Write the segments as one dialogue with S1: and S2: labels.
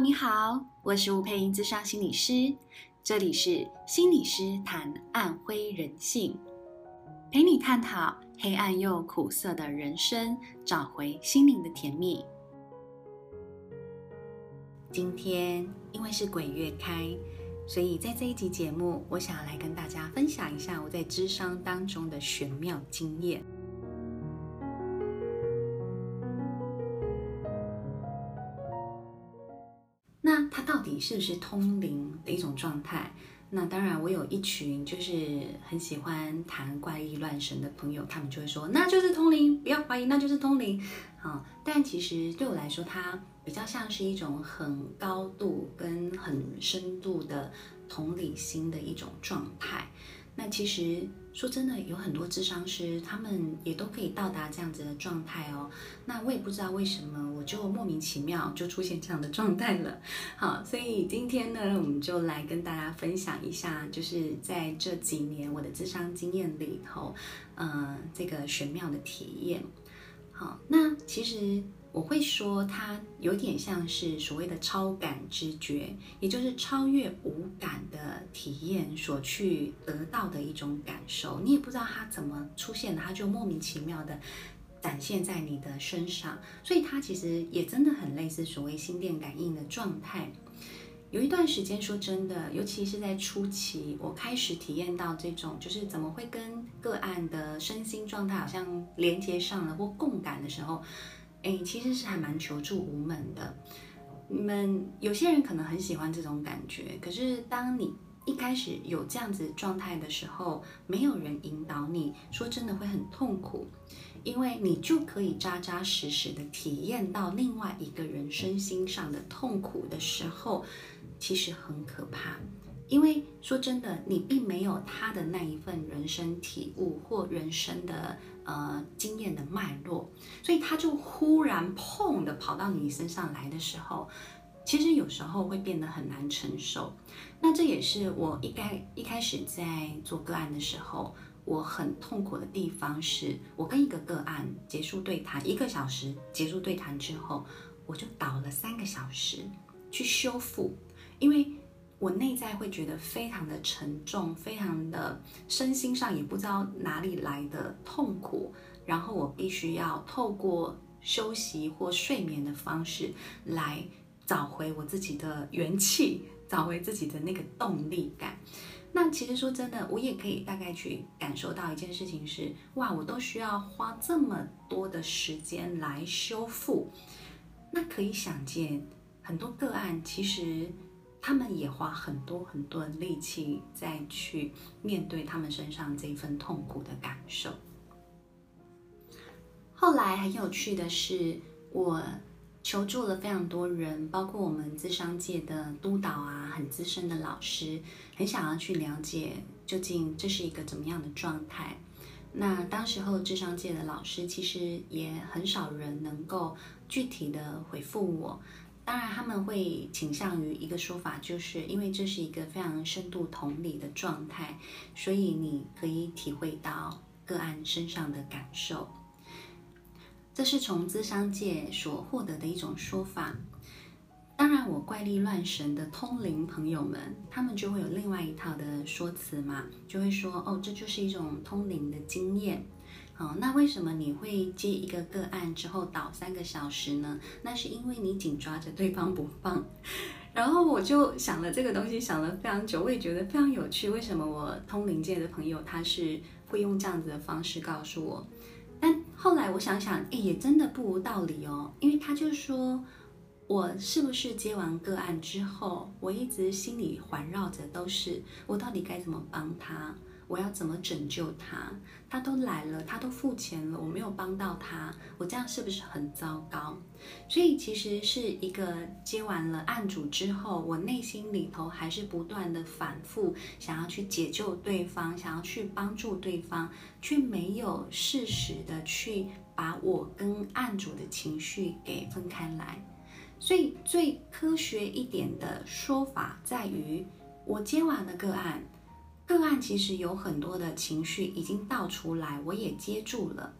S1: 你好，我是吴佩英，智商心理师，这里是心理师谈暗灰人性，陪你探讨黑暗又苦涩的人生，找回心灵的甜蜜。今天因为是鬼月开，所以在这一集节目，我想要来跟大家分享一下我在智商当中的玄妙经验。那它到底是不是通灵的一种状态？那当然，我有一群就是很喜欢谈怪力乱神的朋友，他们就会说那就是通灵，不要怀疑，那就是通灵。好，但其实对我来说，它比较像是一种很高度跟很深度的同理心的一种状态。那其实说真的，有很多咨商师，他们也都可以到达这样子的状态哦。那我也不知道为什么，我就莫名其妙就出现这样的状态了。好，所以今天呢，我们就来跟大家分享一下，就是在这几年我的智商经验里头，呃，这个玄妙的体验。好，那其实。我会说，它有点像是所谓的超感知觉，也就是超越五感的体验所去得到的一种感受。你也不知道它怎么出现的，它就莫名其妙的展现在你的身上。所以它其实也真的很类似所谓心电感应的状态。有一段时间，说真的，尤其是在初期，我开始体验到这种，就是怎么会跟个案的身心状态好像连接上了或共感的时候。哎，其实是还蛮求助无门的。你们有些人可能很喜欢这种感觉，可是当你一开始有这样子状态的时候，没有人引导你，说真的会很痛苦，因为你就可以扎扎实实的体验到另外一个人身心上的痛苦的时候，其实很可怕。因为说真的，你并没有他的那一份人生体悟或人生的呃经验的脉络，所以他就忽然砰的跑到你身上来的时候，其实有时候会变得很难承受。那这也是我一开一开始在做个案的时候，我很痛苦的地方是，我跟一个个案结束对谈一个小时，结束对谈之后，我就倒了三个小时去修复，因为。我内在会觉得非常的沉重，非常的身心上也不知道哪里来的痛苦，然后我必须要透过休息或睡眠的方式来找回我自己的元气，找回自己的那个动力感。那其实说真的，我也可以大概去感受到一件事情是：哇，我都需要花这么多的时间来修复，那可以想见很多个案其实。他们也花很多很多的力气再去面对他们身上这份痛苦的感受。后来很有趣的是，我求助了非常多人，包括我们智商界的督导啊，很资深的老师，很想要去了解究竟这是一个怎么样的状态。那当时候智商界的老师其实也很少人能够具体的回复我。当然，他们会倾向于一个说法，就是因为这是一个非常深度同理的状态，所以你可以体会到个案身上的感受。这是从咨商界所获得的一种说法。当然，我怪力乱神的通灵朋友们，他们就会有另外一套的说辞嘛，就会说哦，这就是一种通灵的经验。哦，那为什么你会接一个个案之后倒三个小时呢？那是因为你紧抓着对方不放。然后我就想了这个东西，想了非常久，我也觉得非常有趣。为什么我通灵界的朋友他是会用这样子的方式告诉我？但后来我想想，诶，也真的不无道理哦。因为他就说，我是不是接完个案之后，我一直心里环绕着都是我到底该怎么帮他？我要怎么拯救他？他都来了，他都付钱了，我没有帮到他，我这样是不是很糟糕？所以其实是一个接完了案主之后，我内心里头还是不断的反复想要去解救对方，想要去帮助对方，却没有适时的去把我跟案主的情绪给分开来。所以最科学一点的说法在于，我接完了个案。个案其实有很多的情绪已经倒出来，我也接住了，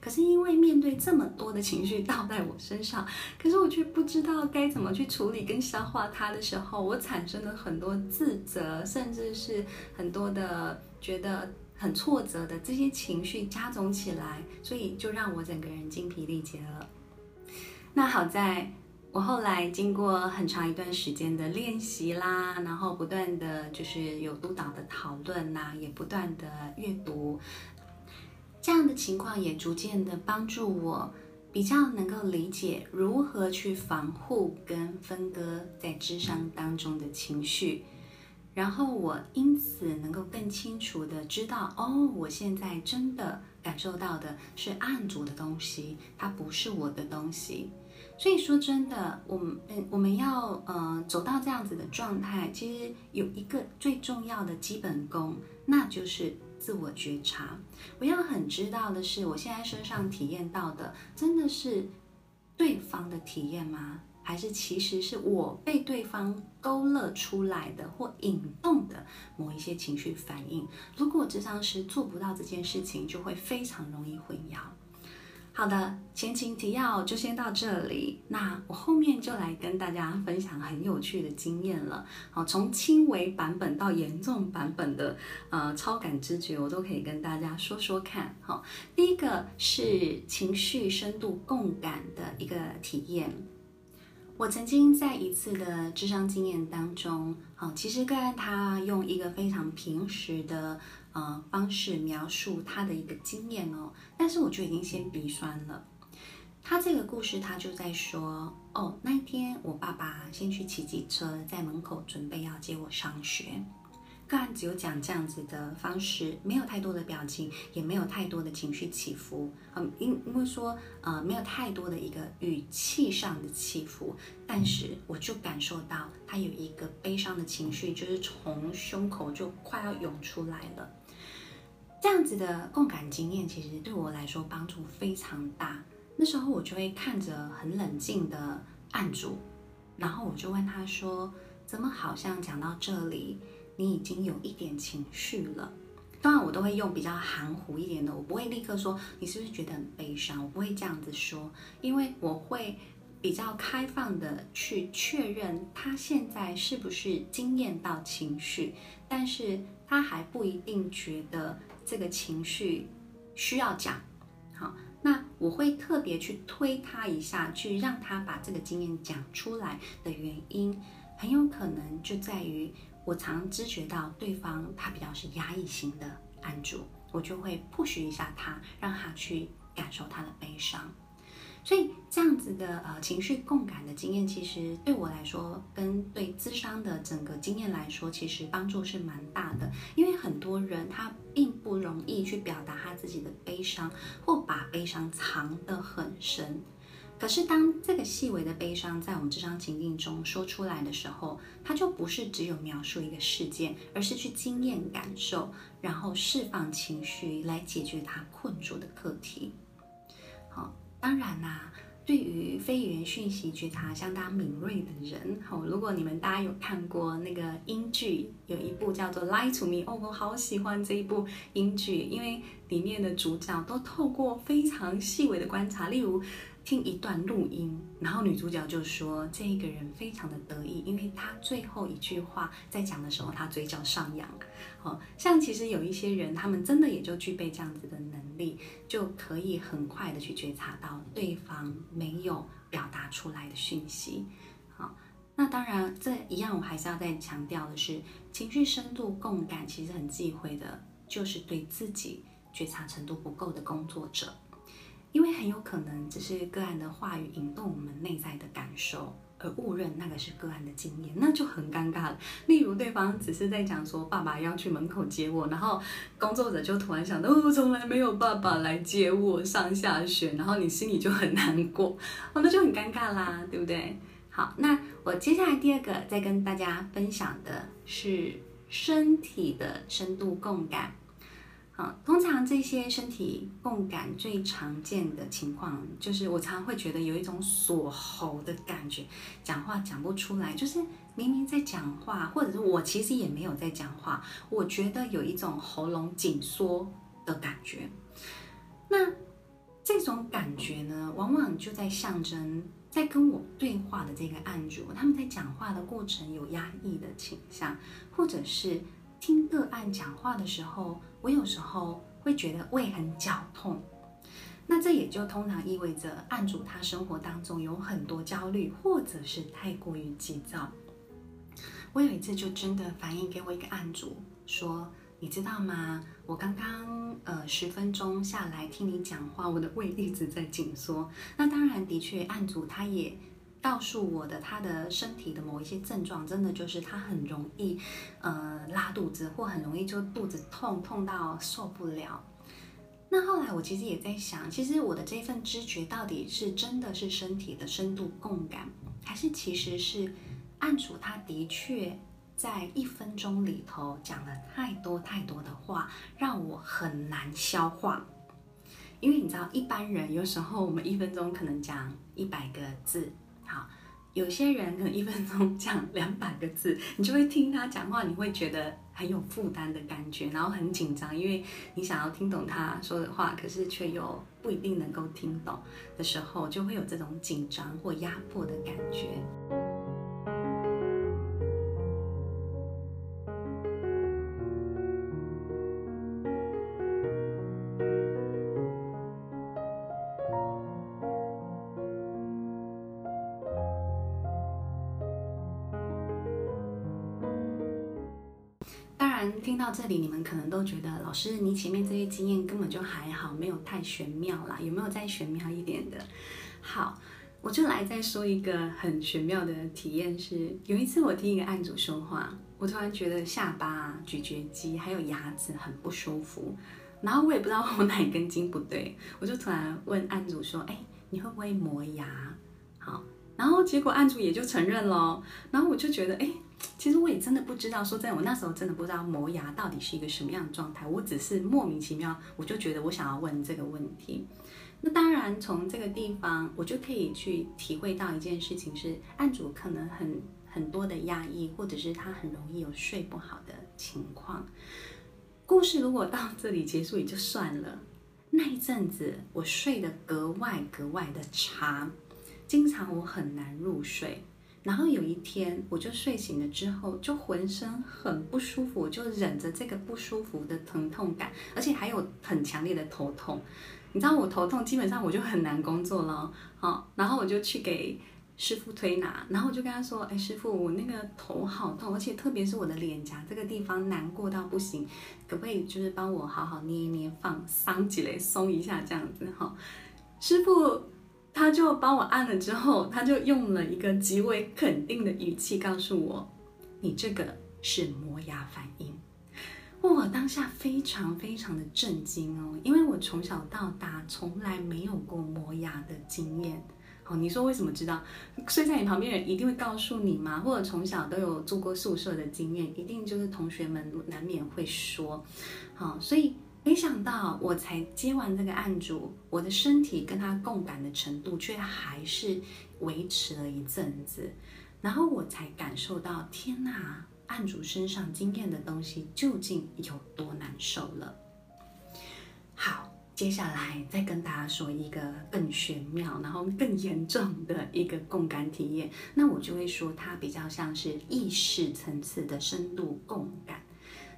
S1: 可是因为面对这么多的情绪倒在我身上，可是我却不知道该怎么去处理跟消化它的时候，我产生了很多自责，甚至是很多的觉得很挫折的这些情绪加总起来，所以就让我整个人精疲力竭了。那好在。我后来经过很长一段时间的练习啦，然后不断的就是有督导的讨论呐，也不断的阅读，这样的情况也逐渐的帮助我比较能够理解如何去防护跟分割在智商当中的情绪，然后我因此能够更清楚的知道，哦，我现在真的感受到的是案主的东西，它不是我的东西。所以说真的，我们我们要呃走到这样子的状态，其实有一个最重要的基本功，那就是自我觉察。我要很知道的是，我现在身上体验到的，真的是对方的体验吗？还是其实是我被对方勾勒出来的或引动的某一些情绪反应？如果咨商师做不到这件事情，就会非常容易混淆。好的，前情提要就先到这里。那我后面就来跟大家分享很有趣的经验了。好，从轻微版本到严重版本的呃超感知觉，我都可以跟大家说说看。好，第一个是情绪深度共感的一个体验。我曾经在一次的智商经验当中，好，其实个案他用一个非常平时的。呃，方式描述他的一个经验哦，但是我就已经先鼻酸了。他这个故事，他就在说，哦，那一天我爸爸先去骑机车，在门口准备要接我上学。个案只有讲这样子的方式，没有太多的表情，也没有太多的情绪起伏。嗯，因因为说，呃，没有太多的一个语气上的起伏，但是我就感受到他有一个悲伤的情绪，就是从胸口就快要涌出来了。这样子的共感经验，其实对我来说帮助非常大。那时候我就会看着很冷静的案主，然后我就问他说：“怎么好像讲到这里，你已经有一点情绪了？”当然，我都会用比较含糊一点的，我不会立刻说你是不是觉得很悲伤，我不会这样子说，因为我会比较开放的去确认他现在是不是惊艳到情绪，但是他还不一定觉得。这个情绪需要讲，好，那我会特别去推他一下，去让他把这个经验讲出来的原因，很有可能就在于我常知觉到对方他比较是压抑型的案主，我就会 push 一下他，让他去感受他的悲伤。所以这样子的呃情绪共感的经验，其实对我来说，跟对咨商的整个经验来说，其实帮助是蛮大的。因为很多人他并不容易去表达他自己的悲伤，或把悲伤藏得很深。可是当这个细微的悲伤在我们咨商情境中说出来的时候，它就不是只有描述一个事件，而是去经验感受，然后释放情绪来解决他困住的课题。当然啦、对于非语言讯息觉察相当敏锐的人，哦，如果你们大家有看过那个英剧，有一部叫做《Lie to Me》，哦，我好喜欢这一部英剧，因为里面的主角都透过非常细微的观察，例如。听一段录音，然后女主角就说：“这一个人非常的得意，因为他最后一句话在讲的时候，他嘴角上扬。哦，像其实有一些人，他们真的也就具备这样子的能力，就可以很快的去觉察到对方没有表达出来的讯息。好，那当然这一样，我还是要再强调的是，情绪深度共感其实很忌讳的，就是对自己觉察程度不够的工作者。”因为很有可能只是个案的话语引动我们内在的感受，而误认那个是个案的经验，那就很尴尬了。例如对方只是在讲说爸爸要去门口接我，然后工作者就突然想到，哦，从来没有爸爸来接我上下学，然后你心里就很难过，哦，那就很尴尬啦，对不对？好，那我接下来第二个再跟大家分享的是身体的深度共感。好，通常这些身体共感最常见的情况，就是我常常会觉得有一种锁喉的感觉，讲话讲不出来，就是明明在讲话，或者是我其实也没有在讲话，我觉得有一种喉咙紧缩的感觉。那这种感觉呢，往往就在象征，在跟我对话的这个案主，他们在讲话的过程有压抑的倾向，或者是听个案讲话的时候，我有时候会觉得胃很绞痛。那这也就通常意味着案主他生活当中有很多焦虑，或者是太过于急躁。我有一次就真的反映给我一个案主说。你知道吗？我刚刚呃十分钟下来听你讲话，我的胃一直在紧缩。那当然，的确，案主他也告诉我的，他的身体的某一些症状，真的就是他很容易呃拉肚子，或很容易就肚子痛，痛到受不了。那后来我其实也在想，其实我的这份知觉到底是真的是身体的深度共感，还是其实是案主他的确。在一分钟里头讲了太多太多的话，让我很难消化。因为你知道，一般人有时候我们一分钟可能讲一百个字，有些人可能一分钟讲两百个字，你就会听他讲话，你会觉得很有负担的感觉，然后很紧张，因为你想要听懂他说的话，可是却又不一定能够听懂的时候，就会有这种紧张或压迫的感觉。这里，你们可能都觉得老师，你前面这些经验根本就还好，没有太玄妙啦。有没有再玄妙一点的？好，我就来再说一个很玄妙的体验是，有一次我听一个案主说话，我突然觉得下巴、咀嚼肌还有牙齿很不舒服，然后我也不知道我哪根筋不对，我就突然问案主说：“哎，你会不会磨牙？”好，然后结果案主也就承认了，然后我就觉得哎。其实我也真的不知道，说真的，我那时候真的不知道磨牙到底是一个什么样的状态。我只是莫名其妙，我就觉得我想要问这个问题。那当然，从这个地方我就可以去体会到一件事情是，案主可能很很多的压抑，或者是他很容易有睡不好的情况。故事如果到这里结束也就算了，那一阵子我睡得格外格外的差，经常我很难入睡。然后有一天，我就睡醒了之后，就浑身很不舒服，我就忍着这个不舒服的疼痛感，而且还有很强烈的头痛。你知道我头痛，基本上我就很难工作了。好，然后我就去给师傅推拿，然后我就跟他说：“哎，师傅，我那个头好痛，而且特别是我的脸颊这个地方难过到不行，可不可以就是帮我好好捏一捏，放松几勒，松一下这样子？”哈，师傅。他就帮我按了之后，他就用了一个极为肯定的语气告诉我：“你这个是磨牙反应。”我当下非常非常的震惊哦，因为我从小到大从来没有过磨牙的经验。好，你说为什么知道？睡在你旁边人一定会告诉你吗？或者从小都有住过宿舍的经验，一定就是同学们难免会说。好，所以。没想到我才接完这个案主，我的身体跟他共感的程度却还是维持了一阵子，然后我才感受到，天哪，案主身上经验的东西究竟有多难受了。好，接下来再跟大家说一个更玄妙，然后更严重的一个共感体验，那我就会说它比较像是意识层次的深度共感。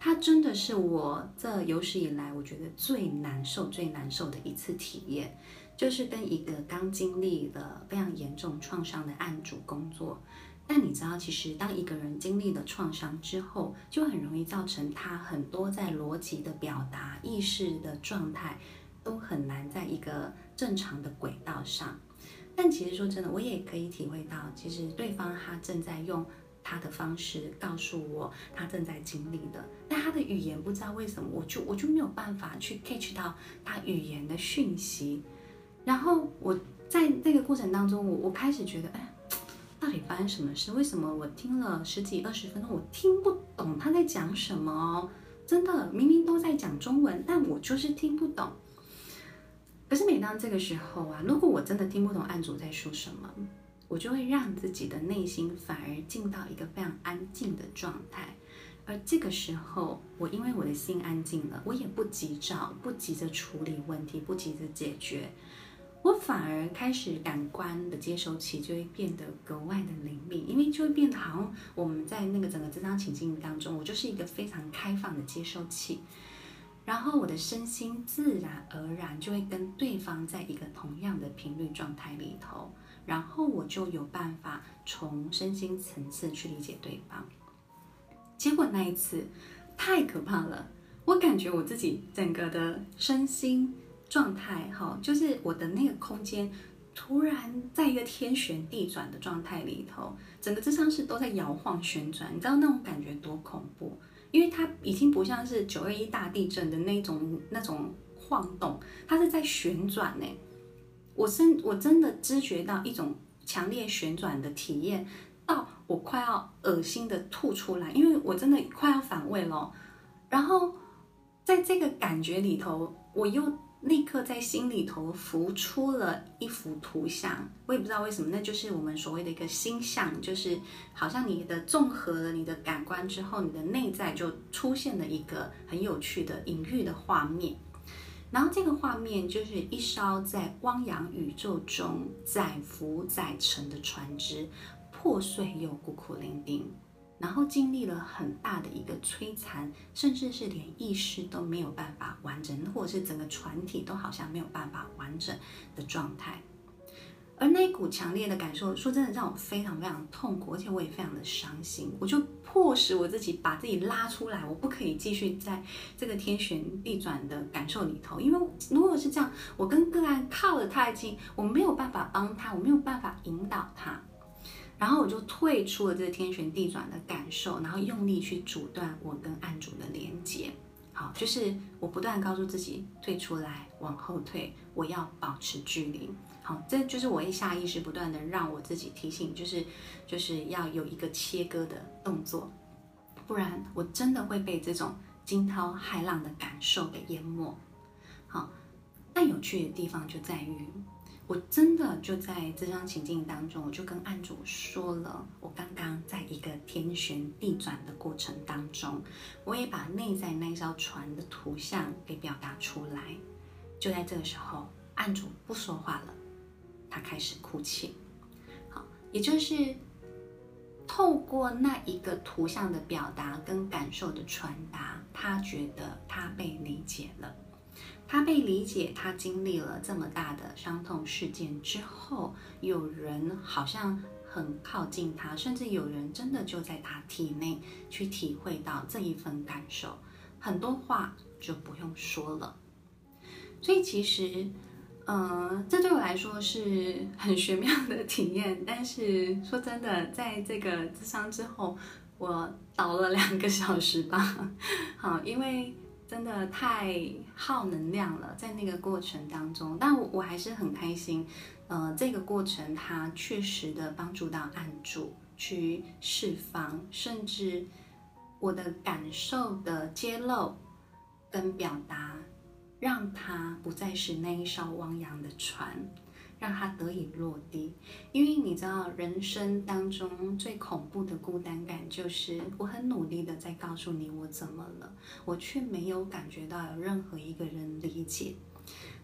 S1: 它真的是我这有史以来我觉得最难受、最难受的一次体验，就是跟一个刚经历了非常严重创伤的案主工作。但你知道，其实当一个人经历了创伤之后，就很容易造成他很多在逻辑的表达、意识的状态都很难在一个正常的轨道上。但其实说真的，我也可以体会到，其实对方他正在用。他的方式告诉我他正在经历的，但他的语言不知道为什么，我就我就没有办法去 catch 到他语言的讯息。然后我在那个过程当中，我我开始觉得，哎，到底发生什么事？为什么我听了十几二十分钟，我听不懂他在讲什么哦？真的，明明都在讲中文，但我就是听不懂。可是每当这个时候啊，如果我真的听不懂案主在说什么，我就会让自己的内心反而进到一个非常安静的状态，而这个时候，我因为我的心安静了，我也不急躁，不急着处理问题，不急着解决，我反而开始感官的接收器就会变得格外的灵敏，因为就会变得好像我们在那个整个咨商情境当中，我就是一个非常开放的接收器，然后我的身心自然而然就会跟对方在一个同样的频率状态里头，然后我就有办法从身心层次去理解对方。结果那一次太可怕了，我感觉我自己整个的身心状态，哈，就是我的那个空间突然在一个天旋地转的状态里头，整个咨商室都在摇晃旋转，你知道那种感觉多恐怖？因为它已经不像是九二一大地震的那种那种晃动，它是在旋转呢。我真我真的知觉到一种强烈旋转的体验。到我快要恶心的吐出来，因为我真的快要反胃了。然后在这个感觉里头，我又立刻在心里头浮出了一幅图像。我也不知道为什么，那就是我们所谓的一个心象，就是好像你的综合了你的感官之后，你的内在就出现了一个很有趣的隐喻的画面。然后这个画面就是一艘在汪洋宇宙中载浮载沉的船只。破碎又孤苦伶仃，然后经历了很大的一个摧残，甚至是连意识都没有办法完整，或者是整个船体都好像没有办法完整的状态。而那股强烈的感受，说真的，让我非常非常痛苦，而且我也非常的伤心。我就迫使我自己把自己拉出来，我不可以继续在这个天旋地转的感受里头，因为如果是这样，我跟个案靠得太近，我没有办法帮他，我没有办法引导他。然后我就退出了这个天旋地转的感受，然后用力去阻断我跟案主的连接。好，就是我不断告诉自己退出来，往后退，我要保持距离。好，这就是我一下意识不断的让我自己提醒，就是就是要有一个切割的动作，不然我真的会被这种惊涛骇浪的感受给淹没。好，但有趣的地方就在于。我真的就在这张情境当中，我就跟案主说了，我刚刚在一个天旋地转的过程当中，我也把内在那艘船的图像给表达出来。就在这个时候，案主不说话了，他开始哭泣。好，也就是透过那一个图像的表达跟感受的传达，他觉得他被理解了。他被理解，他经历了这么大的伤痛事件之后，有人好像很靠近他，甚至有人真的就在他体内去体会到这一份感受，很多话就不用说了。所以其实，呃，这对我来说是很玄妙的体验。但是说真的，在这个咨商之后，我倒了两个小时吧，好，因为。真的太耗能量了，在那个过程当中，但我我还是很开心。呃，这个过程它确实的帮助到案主去释放，甚至我的感受的揭露跟表达，让它不再是那一艘汪洋的船。让它得以落地，因为你知道，人生当中最恐怖的孤单感，就是我很努力的在告诉你我怎么了，我却没有感觉到有任何一个人理解，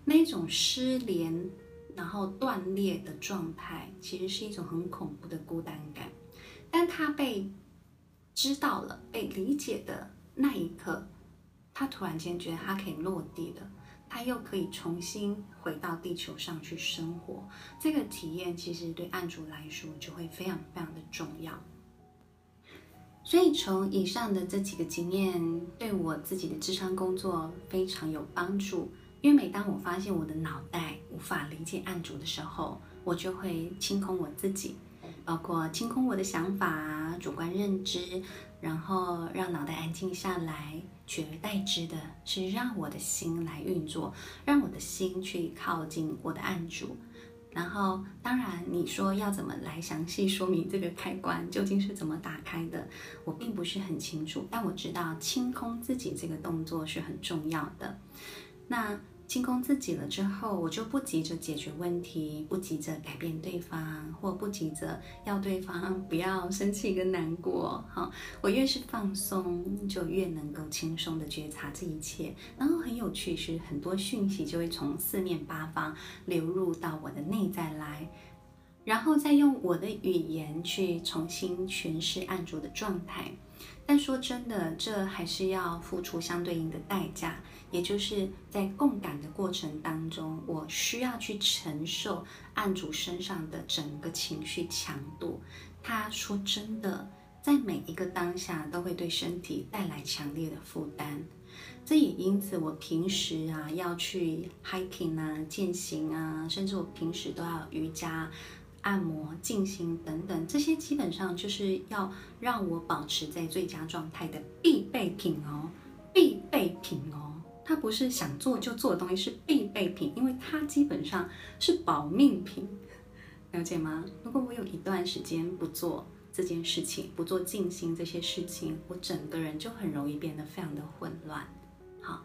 S1: 那种失联然后断裂的状态，其实是一种很恐怖的孤单感。但他被知道了、被理解的那一刻，他突然间觉得他可以落地了。他又可以重新回到地球上去生活，这个体验其实对案主来说就会非常非常的重要。所以从以上的这几个经验，对我自己的智商工作非常有帮助。因为每当我发现我的脑袋无法理解案主的时候，我就会清空我自己，包括清空我的想法、主观认知，然后让脑袋安静下来。取而代之的是让我的心来运作，让我的心去靠近我的案主。然后，当然你说要怎么来详细说明这个开关究竟是怎么打开的，我并不是很清楚。但我知道清空自己这个动作是很重要的。那清空自己了之后，我就不急着解决问题，不急着改变对方，或不急着要对方不要生气跟难过。好，我越是放松，就越能够轻松的觉察这一切。然后很有趣是，很多讯息就会从四面八方流入到我的内在来，然后再用我的语言去重新诠释案主的状态。但说真的，这还是要付出相对应的代价，也就是在共感的过程当中，我需要去承受案主身上的整个情绪强度。他说真的，在每一个当下都会对身体带来强烈的负担。这也因此，我平时啊要去 hiking 啊、健行啊，甚至我平时都要瑜伽。按摩、静心等等，这些基本上就是要让我保持在最佳状态的必备品哦，必备品哦。它不是想做就做的东西，是必备品，因为它基本上是保命品，了解吗？如果我有一段时间不做这件事情，不做静心这些事情，我整个人就很容易变得非常的混乱。好。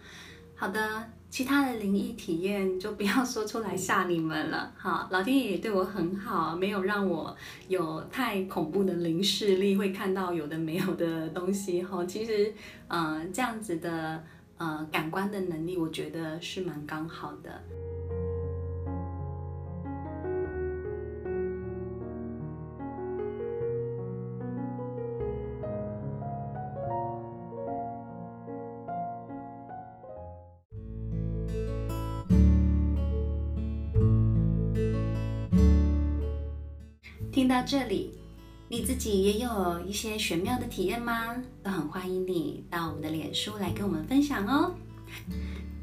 S1: 好的，其他的灵异体验就不要说出来吓你们了。哈，老天爷也对我很好，没有让我有太恐怖的灵视力，会看到有的没有的东西。哈，其实，呃，这样子的呃感官的能力，我觉得是蛮刚好的。到这里，你自己也有一些玄妙的体验吗？都很欢迎你到我们的脸书来跟我们分享哦。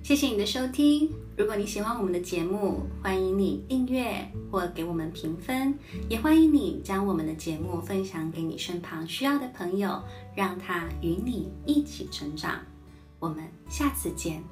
S1: 谢谢你的收听，如果你喜欢我们的节目，欢迎你订阅或给我们评分，也欢迎你将我们的节目分享给你身旁需要的朋友，让他与你一起成长。我们下次见。